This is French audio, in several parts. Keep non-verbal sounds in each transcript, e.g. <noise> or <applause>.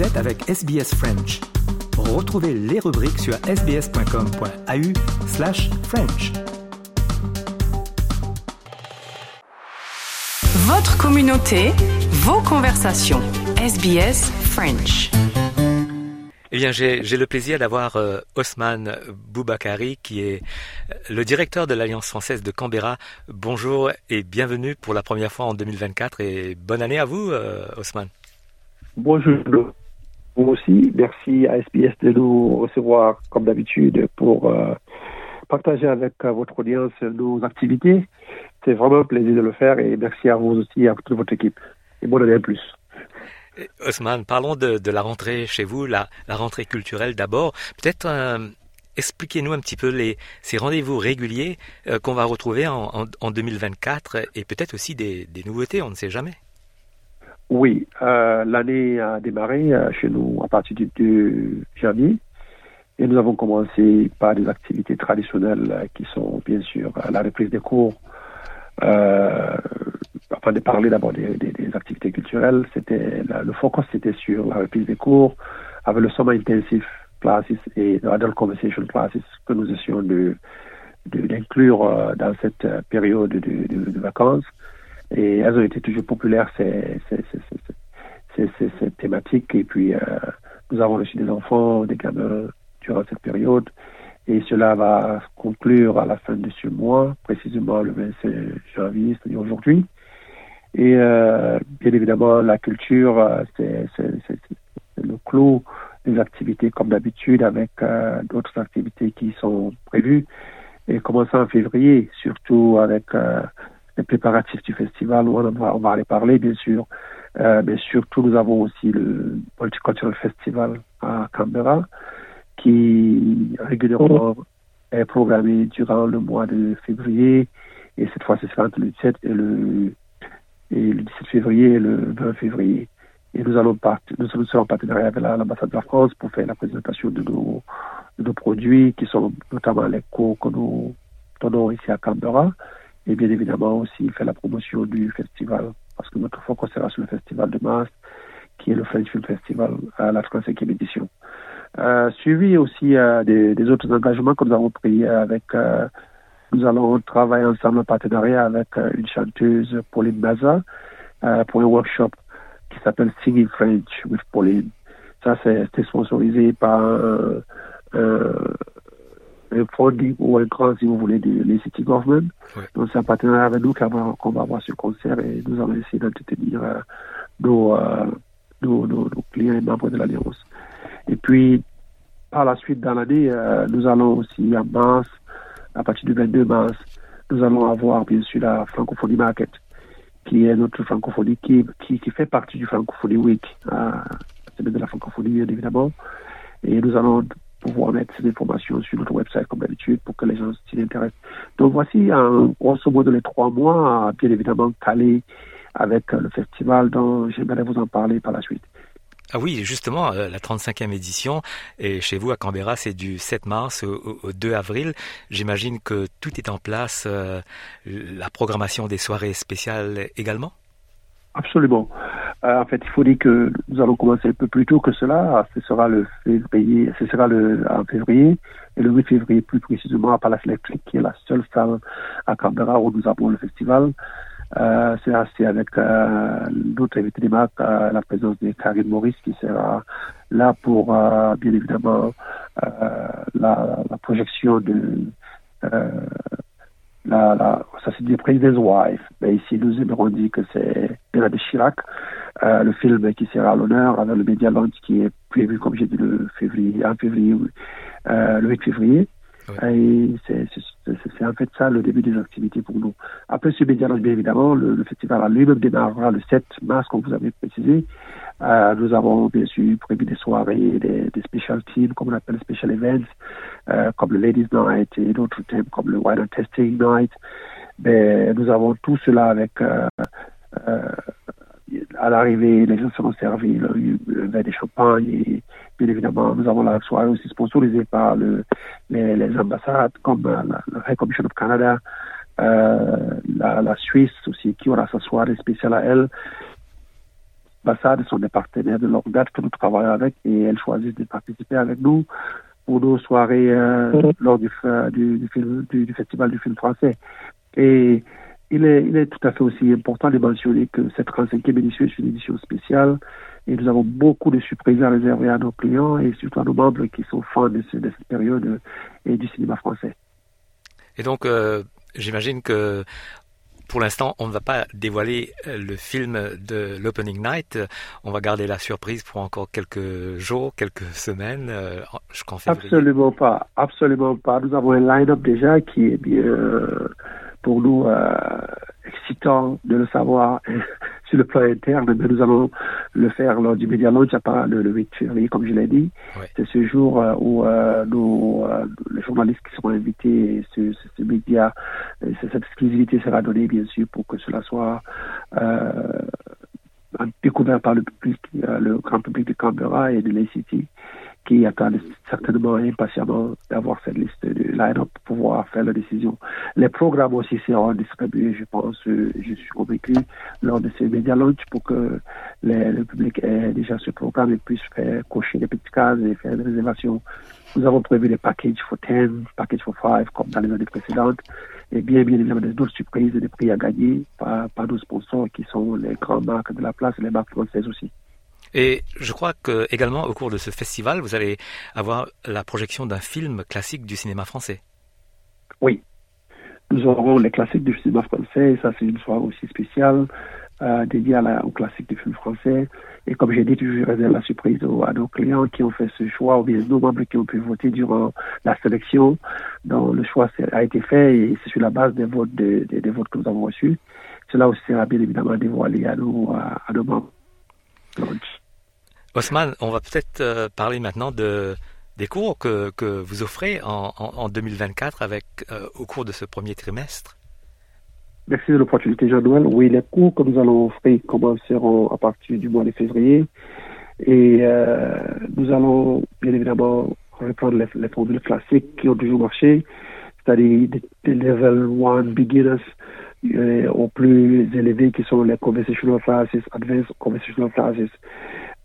Vous êtes avec SBS French. Retrouvez les rubriques sur sbs.com.au slash French. Votre communauté, vos conversations. SBS French. Eh bien, j'ai le plaisir d'avoir euh, Osman Boubakari, qui est euh, le directeur de l'Alliance française de Canberra. Bonjour et bienvenue pour la première fois en 2024 et bonne année à vous, euh, Osman. Bonjour. Merci à SBS de nous recevoir comme d'habitude pour euh, partager avec euh, votre audience nos activités. C'est vraiment un plaisir de le faire et merci à vous aussi et à toute votre équipe. Et bonne année en plus. Osman, parlons de, la rentrée chez vous, la, rentrée culturelle d'abord. Peut-être euh, expliquez-nous un petit peu ces rendez-vous réguliers qu'on va retrouver en, en, en 2024 et peut-être aussi des nouveautés, on ne sait jamais. Oui, euh, l'année a démarré euh, chez nous à partir du 2 janvier et nous avons commencé par des activités traditionnelles euh, qui sont bien sûr euh, la reprise des cours. Euh, afin de parler d'abord des, des- activités culturelles, c'était le focus c'était sur la reprise des cours avec le Summer Intensive Classes et Adult Conversation Classes que nous essayons de d'inclure euh, dans cette période de, de- de vacances. Et elles ont été toujours populaires, ces, ces, ces, ces- thématiques. Et puis, euh, nous avons reçu des enfants, des gamins durant cette période. Et cela va conclure à la fin de ce mois, précisément le 25 janvier, c'est-à-dire aujourd'hui. Et euh, bien évidemment, la culture, euh, c'est le clou des activités comme d'habitude, avec euh, d'autres activités qui sont prévues. Et commençant en février, surtout avec euh, les préparatifs du festival, où on va, on va aller parler, bien sûr. Euh, mais surtout, nous avons aussi le Multicultural Festival à Canberra, qui régulièrement est programmé durant le mois de février. Et cette fois, ce sera entre le 17 et le, et le 17 février et le 20 février. Et nous allons part, nous sommes en partenariat avec la- l'ambassade de la France pour faire la présentation de nos, de nos produits, qui sont notamment les cours que nous donnons ici à Canberra. Et bien évidemment aussi faire la promotion du festival, parce que notre focus sera sur le festival de mars, qui est le French Film Festival à la 35e édition. Euh, suivi aussi euh, des, autres engagements que nous avons pris avec, euh, nous allons travailler ensemble en partenariat avec euh, une chanteuse, Pauline Maza, euh, pour un workshop qui s'appelle Singing French with Pauline. Ça, c'est sponsorisé par un funding ou un grant, si vous voulez, de les City Government. Ouais. Donc, c'est un partenariat avec nous qu'on va, avoir ce concert et nous allons essayer d'entretenir euh, nos, euh, nos, nos, nos clients et membres de l'Alliance. Et puis, par la suite, dans l'année, euh, nous allons aussi en mars, à partir du 22 mars, nous allons avoir bien sûr la Francophonie Market, qui est notre francophonie qui, qui, qui fait partie du Francophonie Week, euh, la semaine de la francophonie bien évidemment. Et nous allons pouvoir mettre ces informations sur notre website comme d'habitude pour que les gens s'y intéressent. Donc voici en grosso modo les trois mois, bien évidemment calés avec euh, le festival dont j'aimerais vous en parler par la suite. Ah oui, justement, euh, la 35e édition, et chez vous à Canberra, c'est du 7 mars au, au- au 2 avril. J'imagine que tout est en place, euh, la programmation des soirées spéciales également? Absolument. Euh, en fait, il faut dire que nous allons commencer un peu plus tôt que cela. Ce sera le février, ce sera le en février et le 8 février plus précisément à Palace Electric, qui est la seule salle à Canberra où nous avons le festival. Euh, c'est avec euh, notre invité des marques, euh, la présence de Karine Maurice qui sera là pour euh, bien évidemment euh, la, la projection de la, la, ça c'est du President's Wife, mais ici nous aimerons dire que c'est de Chirac, euh, le film qui sera à l'honneur avec le Media Launch qui est prévu, comme j'ai dit, le février, en février, euh, le 8 février. Et c'est en fait ça le début des activités pour nous. Après ce Media Launch, bien évidemment, le, le festival lui-même démarrera le 7 mars, comme vous avez précisé. Euh, nous avons bien sûr prévu des soirées, des, des special teams, comme on appelle les special events, euh, comme le Ladies Night et d'autres thèmes comme le Wine and Testing Night. Mais nous avons tout cela avec euh, à l'arrivée, les gens seront servis le, le verre de champagne et bien évidemment, nous avons la soirée aussi sponsorisée par le, les, les ambassades comme euh, la, la High Commission of Canada, euh, la, la Suisse aussi qui aura sa soirée spéciale à elle. ambassades sont des partenaires de longue date que nous travaillons avec et elles choisissent de participer avec nous pour nos soirées euh, mm-hmm. lors du, du, du, film, du, festival du film français. Et il est, il est tout à fait aussi important de mentionner que cette 35e édition est une édition spéciale et nous avons beaucoup de surprises à réserver à nos clients et surtout à nos membres qui sont fans de, de cette période et du cinéma français. Et donc, euh, j'imagine que pour l'instant, on ne va pas dévoiler euh, le film de l'Opening Night. On va garder la surprise pour encore quelques jours, quelques semaines, euh, jusqu'en février. Absolument pas, absolument pas. Nous avons un line-up déjà qui est bien, pour nous, excitant de le savoir <laughs> sur le plan interne, mais nous allons le faire lors du Media Launch à le, le 8 février, comme je l'ai dit. C'est ce jour euh, où euh, euh, les journalistes qui seront invités, ce, ce, média, cette exclusivité sera donnée, bien sûr, pour que cela soit découvert par le public, le grand public de Canberra et de la City qui attendent certainement impatiemment d'avoir cette liste line-up pour pouvoir faire la décision. Les programmes aussi seront distribués, je pense, euh, je suis convaincu, lors de ces médias launch pour que le public ait déjà ce programme et puisse faire cocher des petites cases et faire des réservations. Nous avons prévu des packages for 10, packages for 5, comme dans les années précédentes, et bien, bien évidemment, d'autres surprises et des prix à gagner par, par nos sponsors qui sont les grandes marques de la place et les marques françaises aussi. Et je crois que également au cours de ce festival, vous allez avoir la projection d'un film classique du cinéma français. Oui, nous aurons les classiques du cinéma français. Ça, c'est une soirée aussi spéciale euh, dédiée à la, aux classiques du film français. Et comme j'ai dit, toujours réserve la surprise à nos clients qui ont fait ce choix, ou bien nos membres qui ont pu voter durant la sélection. dont le choix a été fait et c'est sur la base des votes, des, votes que nous avons reçus. Cela aussi sera bien évidemment dévoilé à nos, à nos membres. Osman, on va peut-être euh, parler maintenant de, des cours que, que vous offrez en, en, 2024 avec, euh, au cours de ce premier trimestre. Merci de l'opportunité, Jean-Noël. Oui, les cours que nous allons offrir commenceront à partir du mois de février. Et euh, nous allons bien évidemment reprendre les, les formules classiques qui ont toujours marché, c'est-à-dire des, level 1 beginners aux plus élevés qui sont les conversational classes, advanced conversational classes.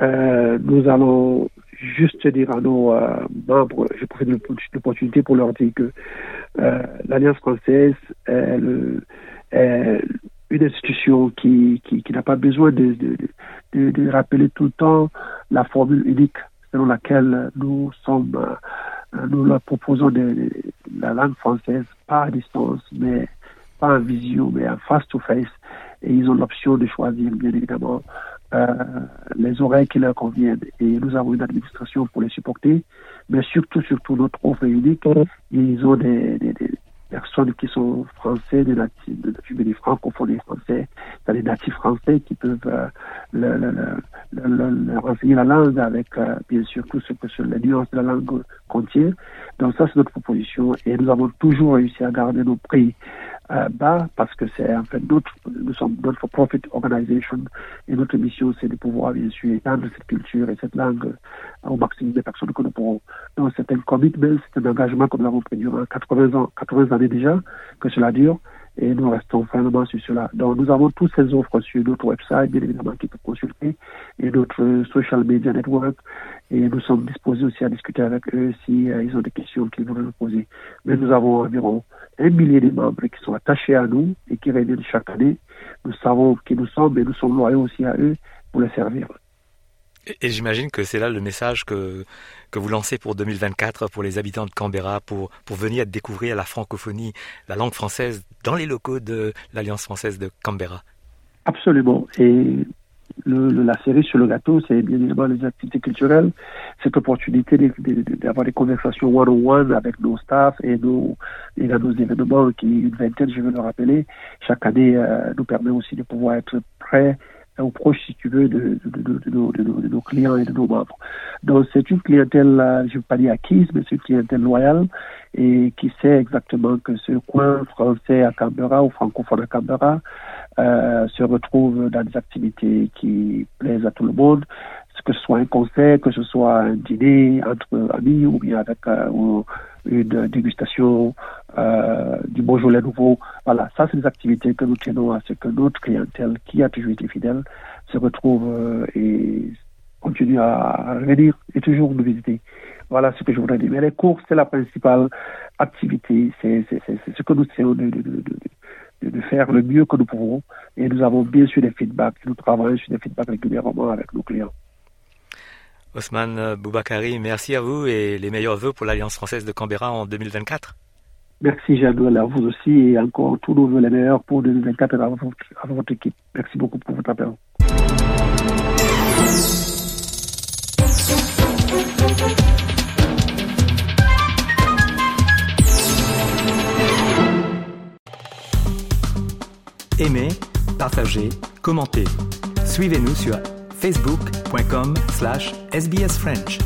Euh, nous allons juste dire à nos euh, membres, je profite de l'opportunité pour leur dire que euh, l'Alliance française est, est, une institution qui, qui, qui n'a pas besoin de, de, de, de, rappeler tout le temps la formule unique selon laquelle nous sommes, euh, nous leur proposons de, la langue française, pas à distance, mais pas en visio, mais en face-to-face. -face. Et ils ont l'option de choisir, bien évidemment, les oreilles qui leur conviennent. Et nous avons une administration pour les supporter, mais surtout, surtout notre offre unique. Ils ont des, des, des personnes qui sont français, des natifs, des francophones et français, des natifs français qui peuvent euh, le, le, le, renseigner la langue avec, euh, bien sûr, tout ce que les nuances de la langue contient. Donc ça, c'est notre proposition. Et nous avons toujours réussi à garder nos prix euh, bas parce que c'est en fait notre, nous sommes notre for-profit organisation et notre mission c'est de pouvoir bien sûr étendre cette culture et cette langue au maximum des personnes que nous pourrons. Donc c'est un commitment, c'est un engagement que nous avons pris durant 80 ans, 80 années déjà que cela dure et nous restons fermement sur cela. Donc nous avons toutes ces offres sur notre website, bien évidemment, qui peut consulter, et notre social media network, et nous sommes disposés aussi à discuter avec eux si euh, ils ont des questions qu'ils veulent nous poser. Mais nous avons environ un millier de membres qui sont attachés à nous et qui reviennent chaque année. Nous savons qui nous sommes et nous sommes loyaux aussi à eux pour les servir. Et, j'imagine que c'est là le message que, que vous lancez pour 2024 pour les habitants de Canberra, pour, pour venir découvrir la francophonie, la langue française dans les locaux de l'Alliance française de Canberra. Absolument. Et la série sur le gâteau, c'est bien évidemment les activités culturelles, cette opportunité d'avoir des conversations one-on-one avec nos staffs et nos, et nos événements, qui une vingtaine, je veux le rappeler, chaque année euh, nous permet aussi de pouvoir être prêts ou proche, si tu veux, de, nos clients et de nos membres. Donc, c'est une clientèle, je ne veux pas dire acquise, mais c'est une clientèle loyale et qui sait exactement que ce coin français à Canberra ou francophone à Canberra euh, se retrouve dans des activités qui plaisent à tout le monde, que ce soit un concert, que ce soit un dîner entre amis ou bien avec euh, une dégustation euh, du Beaujolais nouveau. Voilà, ça, c'est des activités que nous tenons à ce que notre clientèle, qui a toujours été fidèle, se retrouve euh, et continue à venir et toujours nous visiter. Voilà ce que je voudrais dire. Mais les courses, c'est la principale activité. C'est ce que nous essayons de, faire le mieux que nous pouvons. Et nous avons bien sûr des feedbacks. Nous travaillons sur des feedbacks régulièrement avec nos clients. Osman Boubakari, merci à vous et les meilleurs voeux pour l'Alliance française de Canberra en 2024. Merci Jean-Noël, à vous aussi et encore tous nos voeux les meilleurs pour 2024 à à votre équipe. Merci beaucoup pour votre appel. Aimez, partagez, commentez. Suivez-nous sur facebook.com slash sbsfrench.